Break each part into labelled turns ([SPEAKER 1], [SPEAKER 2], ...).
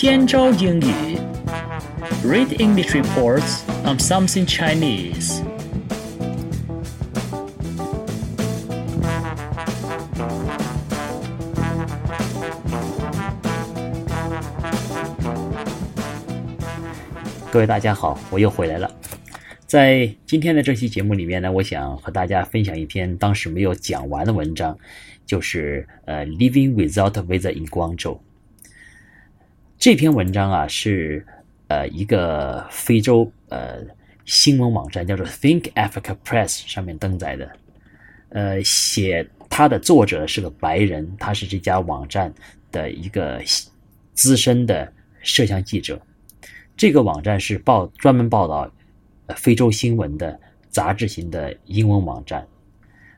[SPEAKER 1] 天朝英语，Read English reports on something Chinese。各位大家好，我又回来了。在今天的这期节目里面呢，我想和大家分享一篇当时没有讲完的文章，就是呃，Living without visa in Guangzhou。这篇文章啊，是呃一个非洲呃新闻网站叫做 Think Africa Press 上面登载的。呃，写它的作者是个白人，他是这家网站的一个资深的摄像记者。这个网站是报专门报道非洲新闻的杂志型的英文网站。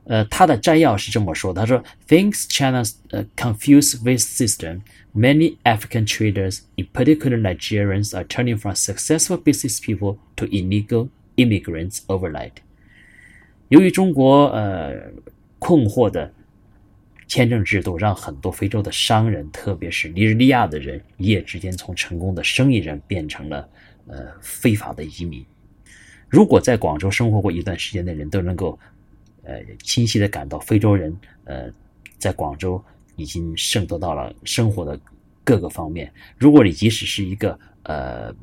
[SPEAKER 1] 呃，他的摘要是这么说：他说，Thanks China's confused visa system, many African traders, in particular Nigerians, are turning from successful business people to illegal immigrants overnight。由于中国呃困惑的签证制度让很多非洲的商人，特别是尼日利亚的人，一夜之间从成功的生意人变成了呃非法的移民。如果在广州生活过一段时间的人都能够呃清晰的感到，非洲人呃在广州已经渗透到了生活的各个方面。如果你即使是一个呃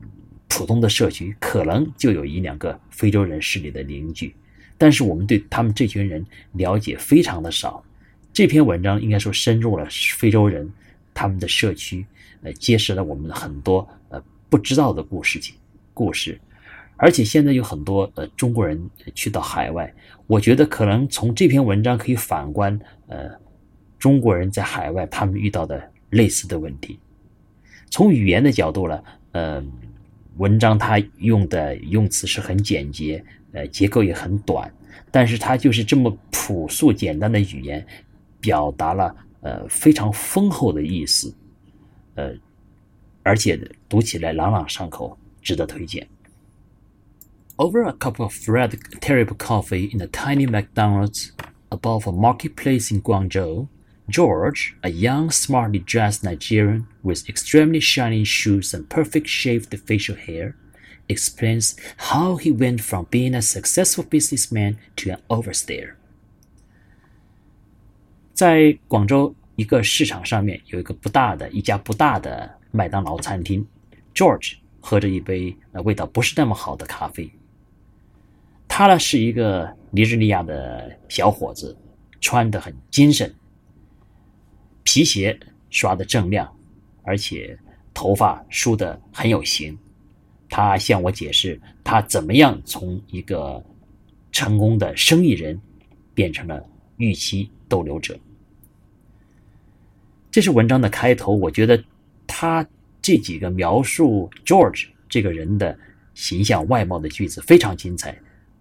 [SPEAKER 1] 普通的社区，可能就有一两个非洲人是你的邻居，但是我们对他们这群人了解非常的少。这篇文章应该说深入了非洲人他们的社区，呃，揭示了我们很多呃不知道的故事情故事，而且现在有很多呃中国人去到海外，我觉得可能从这篇文章可以反观呃中国人在海外他们遇到的类似的问题。从语言的角度呢，呃，文章它用的用词是很简洁，呃，结构也很短，但是它就是这么朴素简单的语言。表达了呃非常丰厚的意思，呃，而且读起来朗朗上口，值得推荐。Over a cup of red terrible coffee in a tiny McDonald's above a marketplace in Guangzhou, George, a young, smartly dressed Nigerian with extremely shiny shoes and perfect shaved facial hair, explains how he went from being a successful businessman to an overseer. 在广州一个市场上面有一个不大的一家不大的麦当劳餐厅，George 喝着一杯呃味道不是那么好的咖啡。 他呢是一个尼日利亚的小伙子，穿的很精神，皮鞋刷的锃亮，而且头发梳的很有型。他向我解释他怎么样从一个成功的生意人变成了预期逗留者。这是文章的开头，我觉得他这几个描述 George 这个人的形象外貌的句子非常精彩，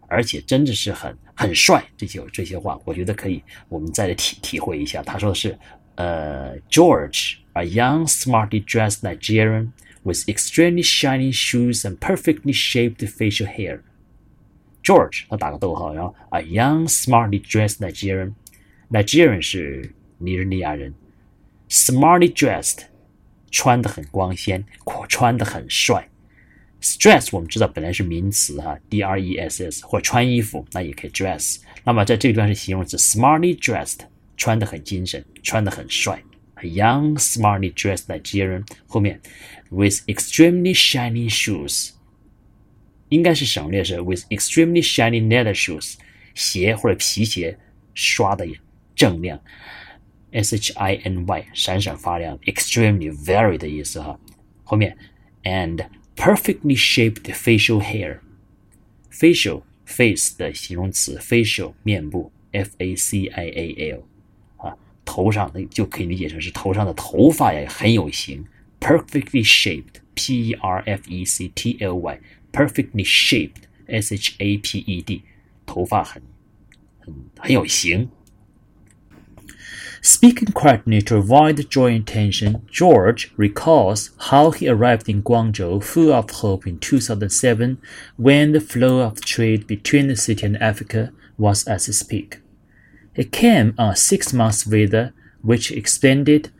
[SPEAKER 1] 而且真的是很很帅。这些这些话，我觉得可以我们再来体体会一下。他说的是，呃，George，a young, smartly dressed Nigerian with extremely shiny shoes and perfectly shaped facial hair。George，他打个逗号，然后 a young, smartly dressed Nigerian，Nigerian 是尼日利亚人。Smartly dressed，穿的很光鲜，穿的很帅。Stress 我们知道本来是名词哈，D R E S S 或穿衣服那也可以 dress。那么在这个地方是形容词，smartly dressed，穿的很精神，穿的很帅。A young smartly dressed Nigerian 后面 with extremely shiny shoes，应该是省略是 with extremely shiny leather shoes，鞋或者皮鞋刷的锃亮。S H I N Y 闪闪发亮，extremely very 的意思哈。后面 and perfectly shaped facial hair，facial face 的形容词，facial 面部，F A C I A L 啊，头上那就可以理解成是头上的头发也很有型，perfectly shaped，P E R F E C T L Y，perfectly shaped，S H A P E D，头发很很很有型。 Speaking quietly to avoid drawing attention, George recalls how he arrived in Guangzhou full of hope in 2007 when the flow of trade between the city and Africa was at its peak. He came on a six month visa, which expanded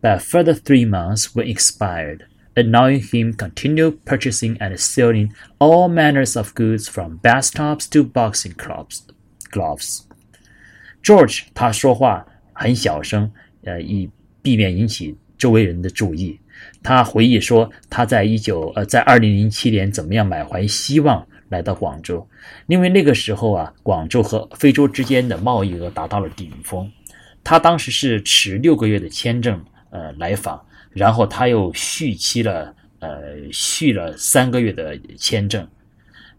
[SPEAKER 1] by a further three months when expired, allowing him continue purchasing and selling all manners of goods from bathtubs to boxing gloves. Gloves. George 他说话 很小声，呃，以避免引起周围人的注意。他回忆说，他在一九呃，在二零零七年怎么样满怀希望来到广州，因为那个时候啊，广州和非洲之间的贸易额达到了顶峰。他当时是持六个月的签证呃来访，然后他又续期了呃续了三个月的签证，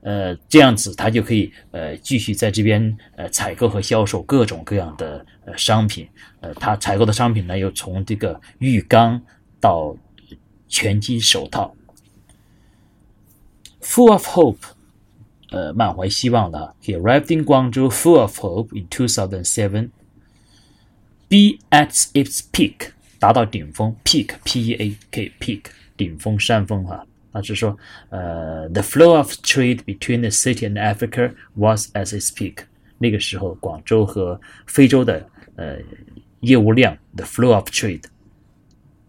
[SPEAKER 1] 呃这样子他就可以呃继续在这边呃采购和销售各种各样的呃商品。呃，他采购的商品呢，又从这个浴缸到拳击手套，full of hope，呃，满怀希望的。He arrived in Guangzhou full of hope in 2007. Be at its peak，达到顶峰，peak，p-e-a-k peak，顶峰山峰哈。那是说，呃，the flow of trade between the city and Africa was at its peak。那个时候，广州和非洲的呃业务量，the flow of trade。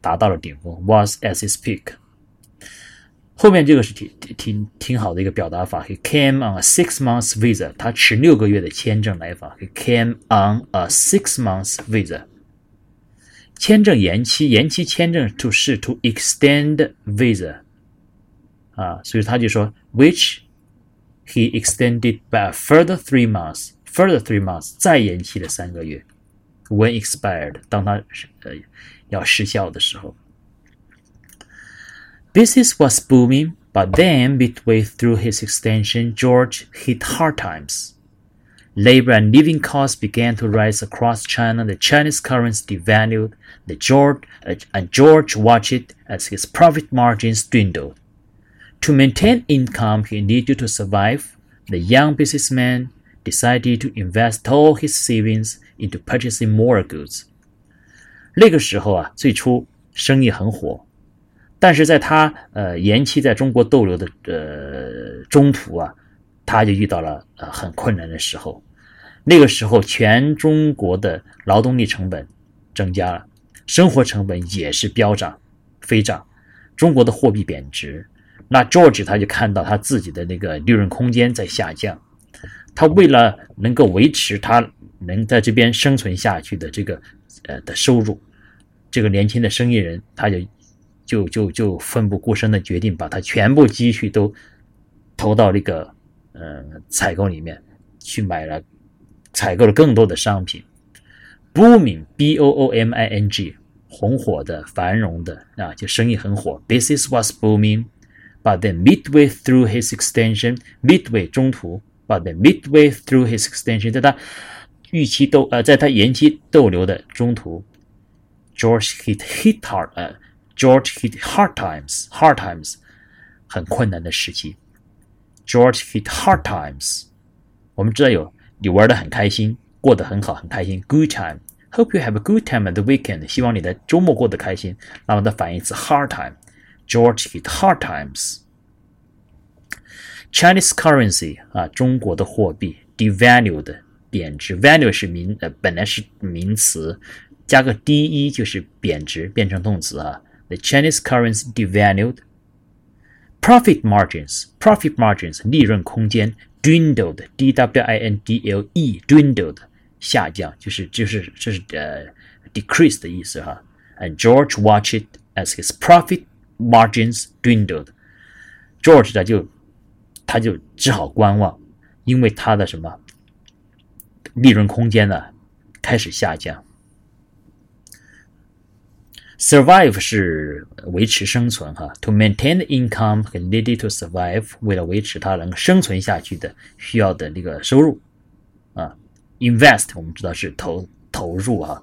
[SPEAKER 1] 达到了顶峰，was at its peak。后面这个是挺挺挺好的一个表达法。He came on a six months visa，他持六个月的签证来访。He came on a six months visa。签证延期，延期签证 to 是 to extend visa 啊，所以他就说，which he extended by a further three months，further three months 再延期了三个月。When expired，当他呃要失效的时候。Business was booming, but then midway through his extension, George hit hard times. Labor and living costs began to rise across China. The Chinese currency devalued. The George uh, and George watched it as his profit margins dwindled. To maintain income he needed to survive, the young businessman decided to invest all his savings into purchasing more goods. 那个时候啊，最初生意很火，但是在他呃延期在中国逗留的呃中途啊，他就遇到了呃很困难的时候。那个时候，全中国的劳动力成本增加了，生活成本也是飙涨飞涨，中国的货币贬值。那 George 他就看到他自己的那个利润空间在下降，他为了能够维持他能在这边生存下去的这个。呃的收入，这个年轻的生意人他就就就就奋不顾身的决定把他全部积蓄都投到那个呃采购里面去买了，采购了更多的商品，booming b o o m i n g 红火的繁荣的啊，就生意很火，business was booming，but then midway through his extension，midway 中途，but then midway through his extension 在他。预期逗呃，在他延期逗留的中途，George hit hit hard 呃，George hit hard times，hard times 很困难的时期。George hit hard times，我们知道有你玩的很开心，过得很好，很开心，good time。Hope you have a good time at the weekend，希望你的周末过得开心。那么它反义词 hard time，George hit hard times。Chinese currency 啊，中国的货币 devalued。贬值，value 是名呃本来是名词，加个 de 就是贬值，变成动词啊。The Chinese currency devalued. Profit margins, profit margins 利润空间 dwindled, d w i n d l e dwindled 下降，就是就是这是呃 decrease 的意思哈。And George watched it as his profit margins dwindled. George 他就他就只好观望，因为他的什么利润空间呢开始下降。Survive 是维持生存哈，to maintain the income needed to survive，为了维持它能生存下去的需要的那个收入啊。Invest 我们知道是投投入哈。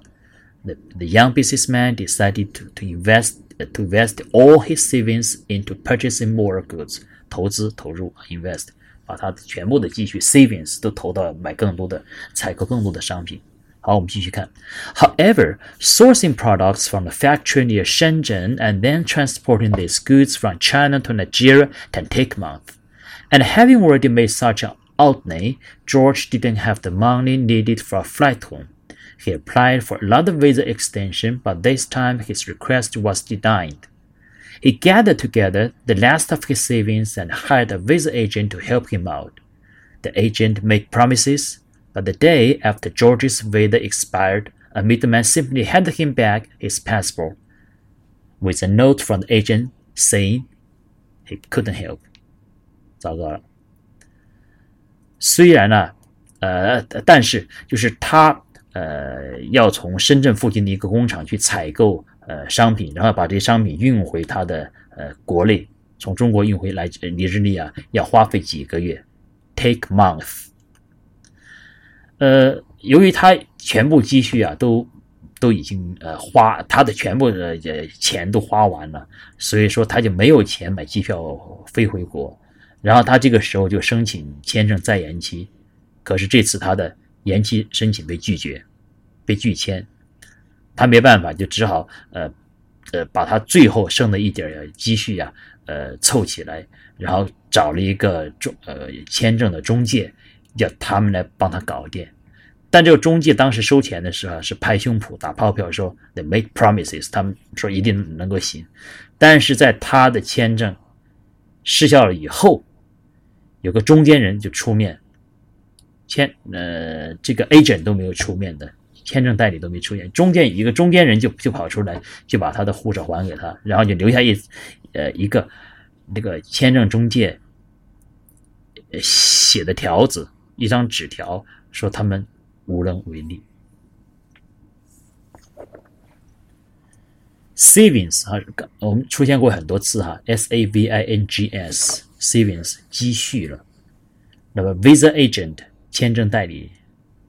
[SPEAKER 1] The the young businessman decided to to invest to invest all his savings into purchasing more goods，投资投入 invest。把他全部的积蓄 savings 都投到买更多的、采购更多的商品。好，我们继续看。However, sourcing products from the factory near Shenzhen and then transporting these goods from China to Nigeria can take months. And having already made such an outlay, George didn't have the money needed for a flight home. He applied for another visa extension, but this time his request was denied. He gathered together the last of his savings and hired a visa agent to help him out. The agent made promises, but the day after George's visa expired, a middleman simply handed him back his passport with a note from the agent saying he couldn't help. 糟糕了。虽然呢，呃，但是就是他 呃要从深圳附近的一个工厂去采购呃商品，然后把这些商品运回他的呃国内，从中国运回来尼日利亚要花费几个月，take month。呃，由于他全部积蓄啊都都已经呃花，他的全部的呃钱都花完了，所以说他就没有钱买机票飞回国。然后他这个时候就申请签证再延期，可是这次他的延期申请被拒绝，被拒签，他没办法，就只好呃呃把他最后剩的一点积蓄呀呃凑起来，然后找了一个中呃签证的中介，叫他们来帮他搞定。但这个中介当时收钱的时候是拍胸脯打包票说 make promises，他们说一定能够行，但是在他的签证失效了以后。有个中间人就出面签，呃，这个 agent 都没有出面的，签证代理都没出现，中间一个中间人就就跑出来，就把他的护照还给他，然后就留下一呃一个那个签证中介写的条子，一张纸条，说他们无能为力。savings 哈，我们出现过很多次哈，s a v i n g s。Savings 积蓄了，那么 Visa Agent 签证代理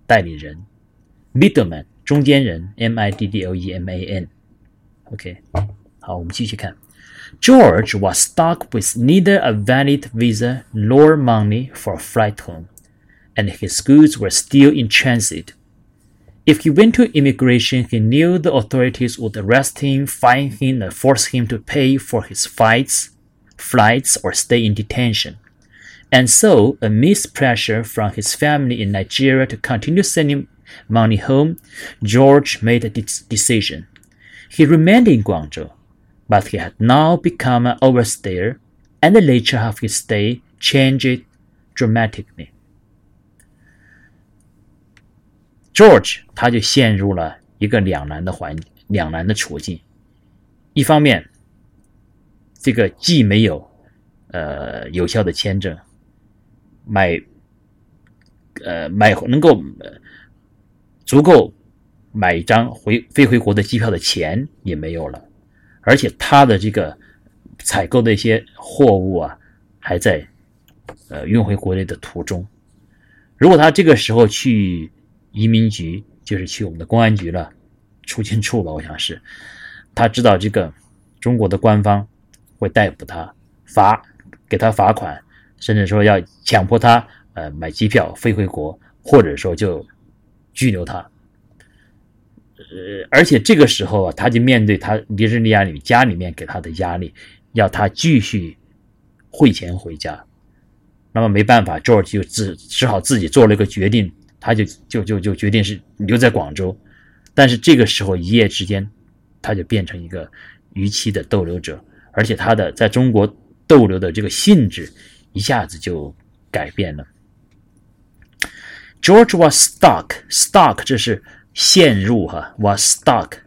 [SPEAKER 1] 代理人，Middleman 中间人，M I D D L E M A N。OK，好，我们继续看。George was stuck with neither a valid visa nor money for a flight home, and his goods were still in transit. If he went to immigration, he knew the authorities would arrest him, fine him, and force him to pay for his flights flights or stay in detention. And so, amidst pressure from his family in Nigeria to continue sending money home, George made a decision. He remained in Guangzhou, but he had now become an overstayer, and the nature of his stay changed dramatically. George 他就陷入了一个两难的环两难的处境，一方面这个既没有呃有效的签证， 买呃买能够足够买一张回飞回国的机票的钱也没有了，而且他的这个采购的一些货物啊还在呃运回国内的途中。如果他这个时候去移民局，就是去我们的公安局了，出境处吧，我想是，他知道这个中国的官方。会逮捕他，罚给他罚款，甚至说要强迫他呃买机票飞回国，或者说就拘留他。呃，而且这个时候啊，他就面对他尼日利亚里家里面给他的压力，要他继续汇钱回家。那么没办法，George 就只只好自己做了一个决定，他就就就就决定是留在广州。但是这个时候一夜之间，他就变成一个逾期的逗留者。而且他的在中国逗留的这个性质一下子就改变了。George was stuck，stuck 这是陷入哈，was stuck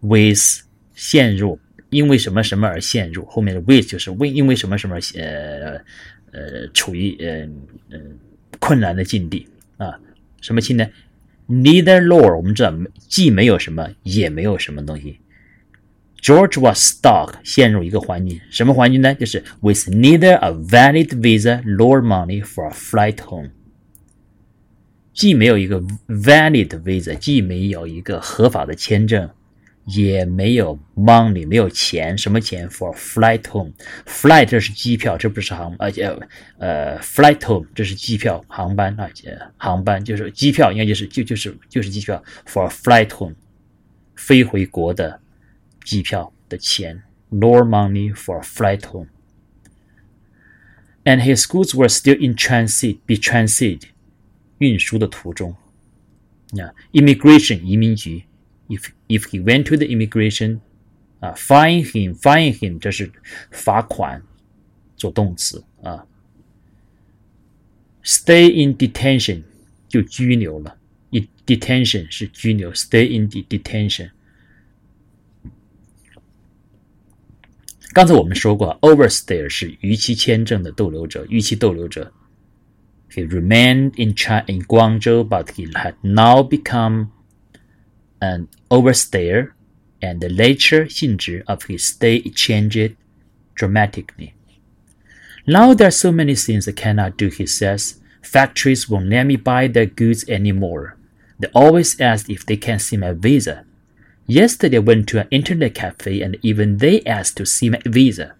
[SPEAKER 1] with 陷入，因为什么什么而陷入，后面的 with 就是为因为什么什么呃呃处于呃呃困难的境地啊，什么境呢？Neither nor 我们知道既没有什么也没有什么东西。George was stuck，陷入一个环境，什么环境呢？就是 with neither a valid visa nor money for a flight home，既没有一个 valid visa，既没有一个合法的签证，也没有 money，没有钱，什么钱？for a flight home，flight 这是机票，这不是航，而且呃，flight home 这是机票，航班啊，航班就是机票，应该就是就就是就是机票，for a flight home，飞回国的。机票的钱，nor money for flight home. And his goods were still in transit, be transit，运输的途中。那 immigration 移民局，if if he went to the immigration， 啊，fine him，fine him，这是罚款，做动词啊。Stay in detention 就拘留了，in detention 是拘留，stay in detention。 刚才我们说过，overstay 是逾期签证的逗留者，逾期逗留者。He remained in China in Guangzhou, but he had now become an overstayer, and the nature 性质 of his stay changed dramatically. Now there are so many things I cannot do, he says. Factories won't let me buy their goods anymore. They always ask if they can see my visa. Yesterday I went to an internet cafe and even they asked to see my visa.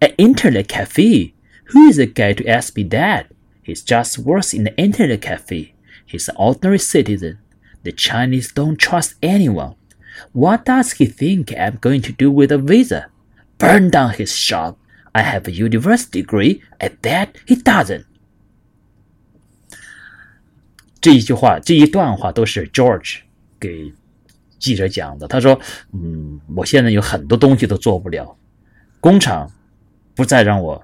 [SPEAKER 1] An internet cafe? Who is the guy to ask me that? He just works in the internet cafe. He's an ordinary citizen. The Chinese don't trust anyone. What does he think I'm going to do with a visa? Burn down his shop. I have a university degree. I bet he doesn't. 这一句话，这一段话都是 George 给 记者讲的。他说：“嗯，我现在有很多东西都做不了，工厂不再让我，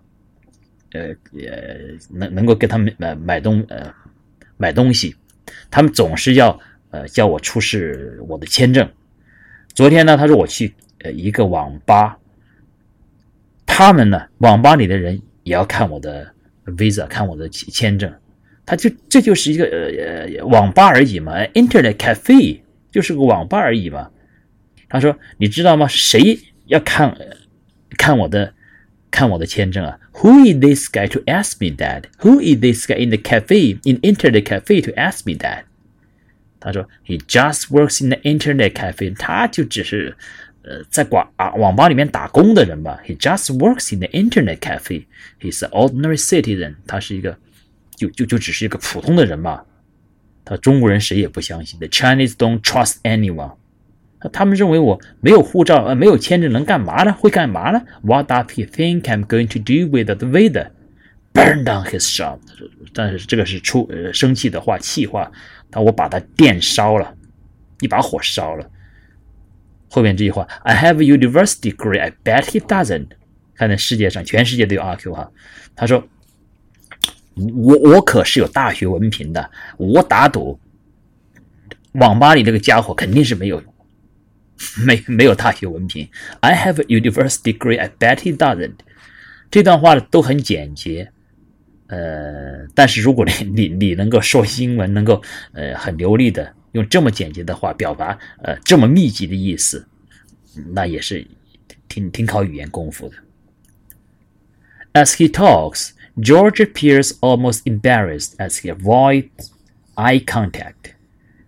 [SPEAKER 1] 呃，呃，能能够给他们买买东呃买东西，他们总是要呃叫我出示我的签证。昨天呢，他说我去呃一个网吧，他们呢网吧里的人也要看我的 visa，看我的签证。”他就这就是一个呃呃网吧而已嘛，Internet cafe 就是个网吧而已嘛。他说：“你知道吗？谁要看看我的看我的签证啊？Who is this guy to ask me that? Who is this guy in the cafe in Internet cafe to ask me that？” 他说：“He just works in the Internet cafe。”他就只是呃在广啊网吧里面打工的人吧。He just works in the Internet cafe. He's an ordinary citizen。他是一个。就就就只是一个普通的人嘛， 他中国人谁也不相信。The Chinese don't trust anyone。他们认为我没有护照，呃，没有签证，能干嘛呢？会干嘛呢？What does he think I'm going to do with the visa? Burn down his shop。但是这个是出呃生气的话，气话。他我把他电烧了，一把火烧了。后面这句话，I have a university degree. I bet he doesn't。看在世界上，全世界都有阿 Q 哈。他说。我我可是有大学文凭的，我打赌，网吧里这个家伙肯定是没有，没没有大学文凭。I have a university degree. I bet he doesn't。这段话都很简洁，呃，但是如果你 你你能够说英文，能够呃很流利的用这么简洁的话表达呃这么密集的意思，那也是挺挺考语言功夫的。As he talks. George appears almost embarrassed as he avoids eye contact.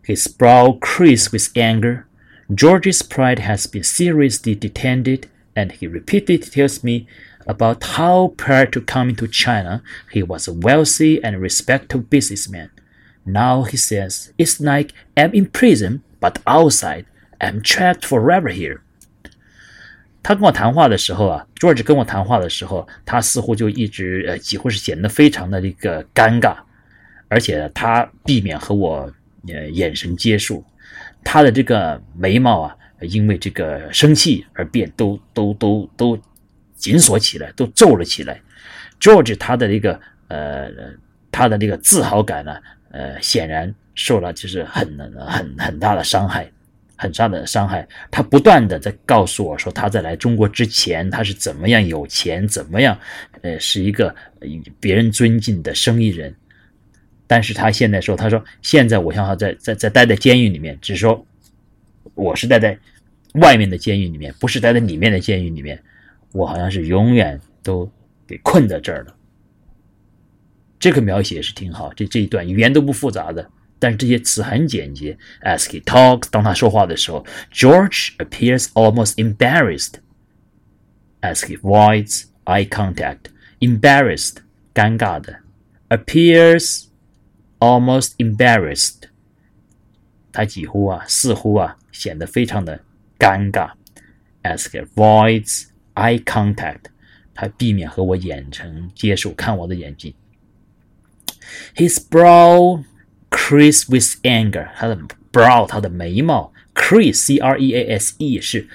[SPEAKER 1] His brow creases with anger. George's pride has been seriously detained, and he repeatedly tells me about how prior to coming to China he was a wealthy and respectable businessman. Now he says, It's like I'm in prison, but outside I'm trapped forever here. 他跟我谈话的时候啊，George 跟我谈话的时候，他似乎就一直呃，几乎是显得非常的这个尴尬，而且他避免和我呃眼神接触，他的这个眉毛啊，因为这个生气而变，都都都都紧锁起来，都皱了起来。George 他的这个呃，他的这个自豪感呢，呃，显然受了就是很很很大的伤害。很大的伤害。他不断的在告诉我说，他在来中国之前，他是怎么样有钱，怎么样，呃，是一个别人尊敬的生意人。但是他现在说，他说现在我像他在在在待在监狱里面，只是说我是待在外面的监狱里面，不是待在里面的监狱里面。我好像是永远都给困在这儿了。这个描写是挺好，这这一段语言都不复杂的。但是这些词很简洁。As he talks，当他说话的时候，George appears almost embarrassed. As he avoids eye contact, embarrassed，尴尬的，appears almost embarrassed，他几乎啊，似乎啊，显得非常的尴尬。As he avoids eye contact，他避免和我眼神接触，看我的眼睛。His brow crease with anger，他的 brow，他的眉毛，crease，c r e a s e 是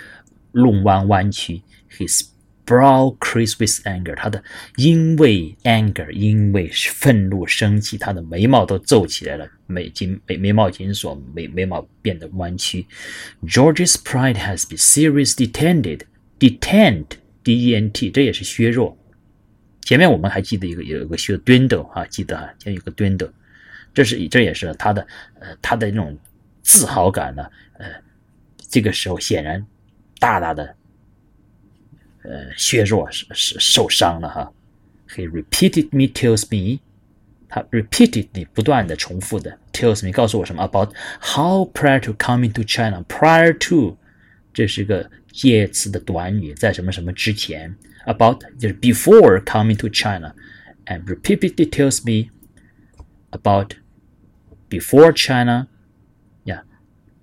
[SPEAKER 1] 弄弯弯曲。His brow creased with anger，他的因为 anger，因为愤怒生气，他的眉毛都皱起来了，眉紧眉眉毛紧锁，眉眉毛变得弯曲。George's pride has been seriously dented，dent，d d-e-n-t，这也是削弱。前面我们还记得一个有一个学 dwindle 啊，记得哈，前面有个 dwindle，这是这也是他的呃他的那种自豪感呢，呃，这个时候显然大大的呃削弱是是受伤了哈。He repeated me tells me，他 repeatedly 不断的重复的 tells me 告诉我什么 about how prior to coming to China，prior to 这是个介词的短语，在什么什么之前。about 就是 before coming to China, and repeatedly tells me about before China. Yeah,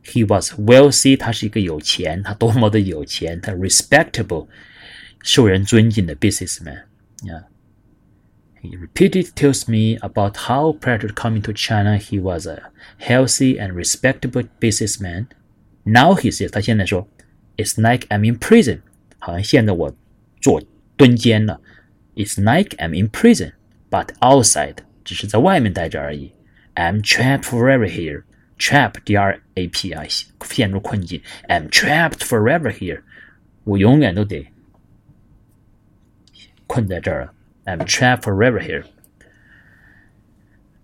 [SPEAKER 1] he was wealthy. 他是一个有钱，他多么的有钱，他 respectable，受人尊敬的 businessman. Yeah. He repeatedly tells me about how prior to coming to China he was a healthy and respectable businessman. Now he says，他现在说，It's like I'm in prison，好像现在我坐蹲监了。It's like I'm in prison, but outside，只是在外面待着而已。 I'm trapped forever here. Trap, D-R-A-P 啊，陷入困境。I'm trapped forever here，我永远都得困在这儿了。I'm trapped forever here。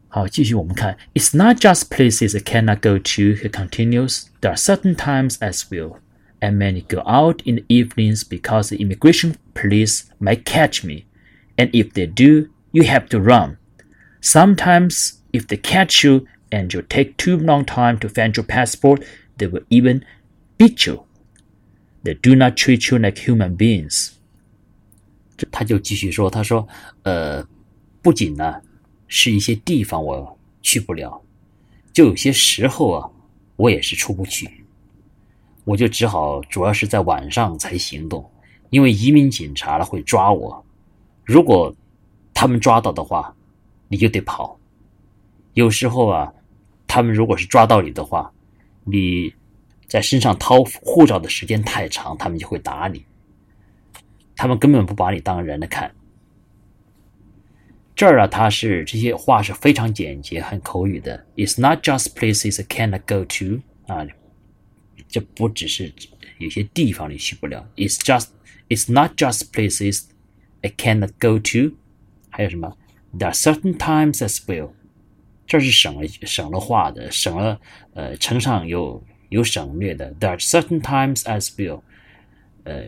[SPEAKER 1] 好，继续我们看，It's not just places I cannot go to. He continues. There are certain times as well and many go out in the evenings because the immigration police might catch me. And if they do, you have to run. Sometimes, if they catch you and you take too long time to find your passport, they will even beat you. They do not treat you like human beings. 他就继续说：“他说，呃，不仅呢是一些地方我去不了，就有些时候啊，我也是出不去。”我就只好主要是在晚上才行动，因为移民警察了会抓我。如果他们抓到的话，你就得跑。有时候啊，他们如果是抓到你的话，你在身上掏护照的时间太长，他们就会打你。他们根本不把你当人的看。这儿啊，他是这些话是非常简洁、很口语的。It's not just places I cannot go to 啊。这不只是有些地方你去不了，It's just It's not just places I cannot go to，还有什么？There are certain times as well，这是省了省了话的，省了呃乘上有有省略的。There are certain times as well，呃，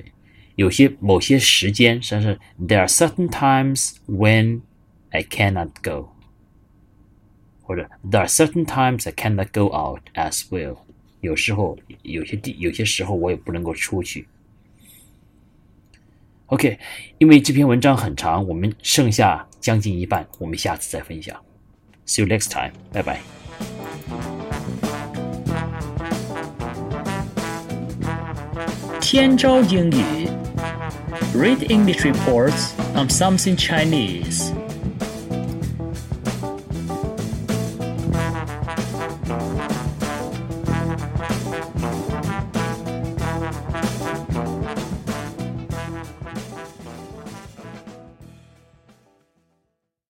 [SPEAKER 1] 有些某些时间，甚至 There are certain times when I cannot go，或者 There are certain times I cannot go out as well。有时候有些地有些时候我也不能够出去。OK，因为这篇文章很长，我们剩下将近一半，我们下次再分享。See you next time. Bye bye. Tianzhou English. Read English reports on something Chinese.